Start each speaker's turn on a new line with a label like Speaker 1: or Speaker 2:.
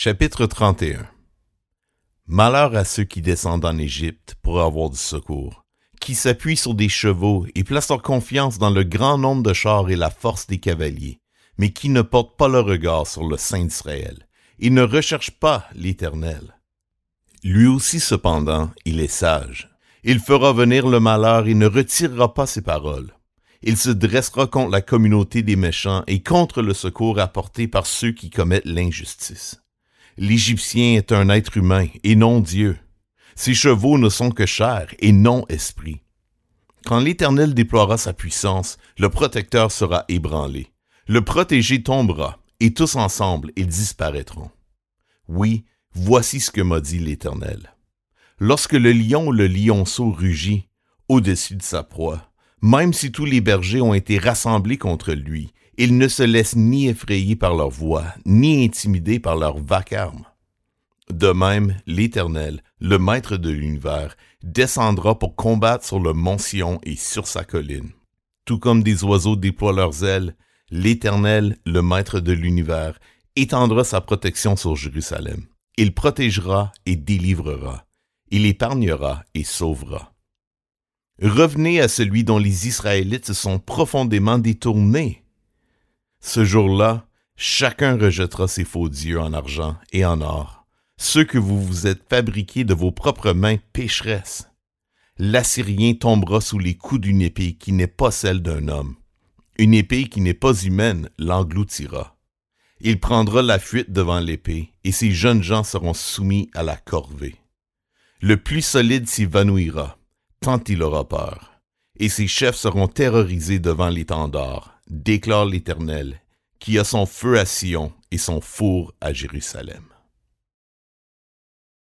Speaker 1: Chapitre 31 Malheur à ceux qui descendent en Égypte pour avoir du secours, qui s'appuient sur des chevaux et placent leur confiance dans le grand nombre de chars et la force des cavaliers, mais qui ne portent pas le regard sur le Saint d'Israël, et ne recherchent pas l'Éternel. Lui aussi cependant, il est sage. Il fera venir le malheur et ne retirera pas ses paroles. Il se dressera contre la communauté des méchants et contre le secours apporté par ceux qui commettent l'injustice. L'Égyptien est un être humain et non Dieu. Ses chevaux ne sont que chair et non esprit. Quand l'Éternel déploiera sa puissance, le protecteur sera ébranlé. Le protégé tombera, et tous ensemble ils disparaîtront. Oui, voici ce que m'a dit l'Éternel. Lorsque le lion ou le lionceau rugit au-dessus de sa proie, même si tous les bergers ont été rassemblés contre lui, ils ne se laissent ni effrayer par leur voix, ni intimider par leur vacarme. De même, l'Éternel, le Maître de l'univers, descendra pour combattre sur le mont Sion et sur sa colline. Tout comme des oiseaux déploient leurs ailes, l'Éternel, le Maître de l'univers, étendra sa protection sur Jérusalem. Il protégera et délivrera. Il épargnera et sauvera. Revenez à celui dont les Israélites se sont profondément détournés. Ce jour-là, chacun rejettera ses faux dieux en argent et en or, ceux que vous vous êtes fabriqués de vos propres mains pécheresses. L'Assyrien tombera sous les coups d'une épée qui n'est pas celle d'un homme. Une épée qui n'est pas humaine l'engloutira. Il prendra la fuite devant l'épée, et ses jeunes gens seront soumis à la corvée. Le plus solide s'évanouira, tant il aura peur, et ses chefs seront terrorisés devant l'étendard, déclare l'Éternel, qui a son feu à Sion et son four à Jérusalem.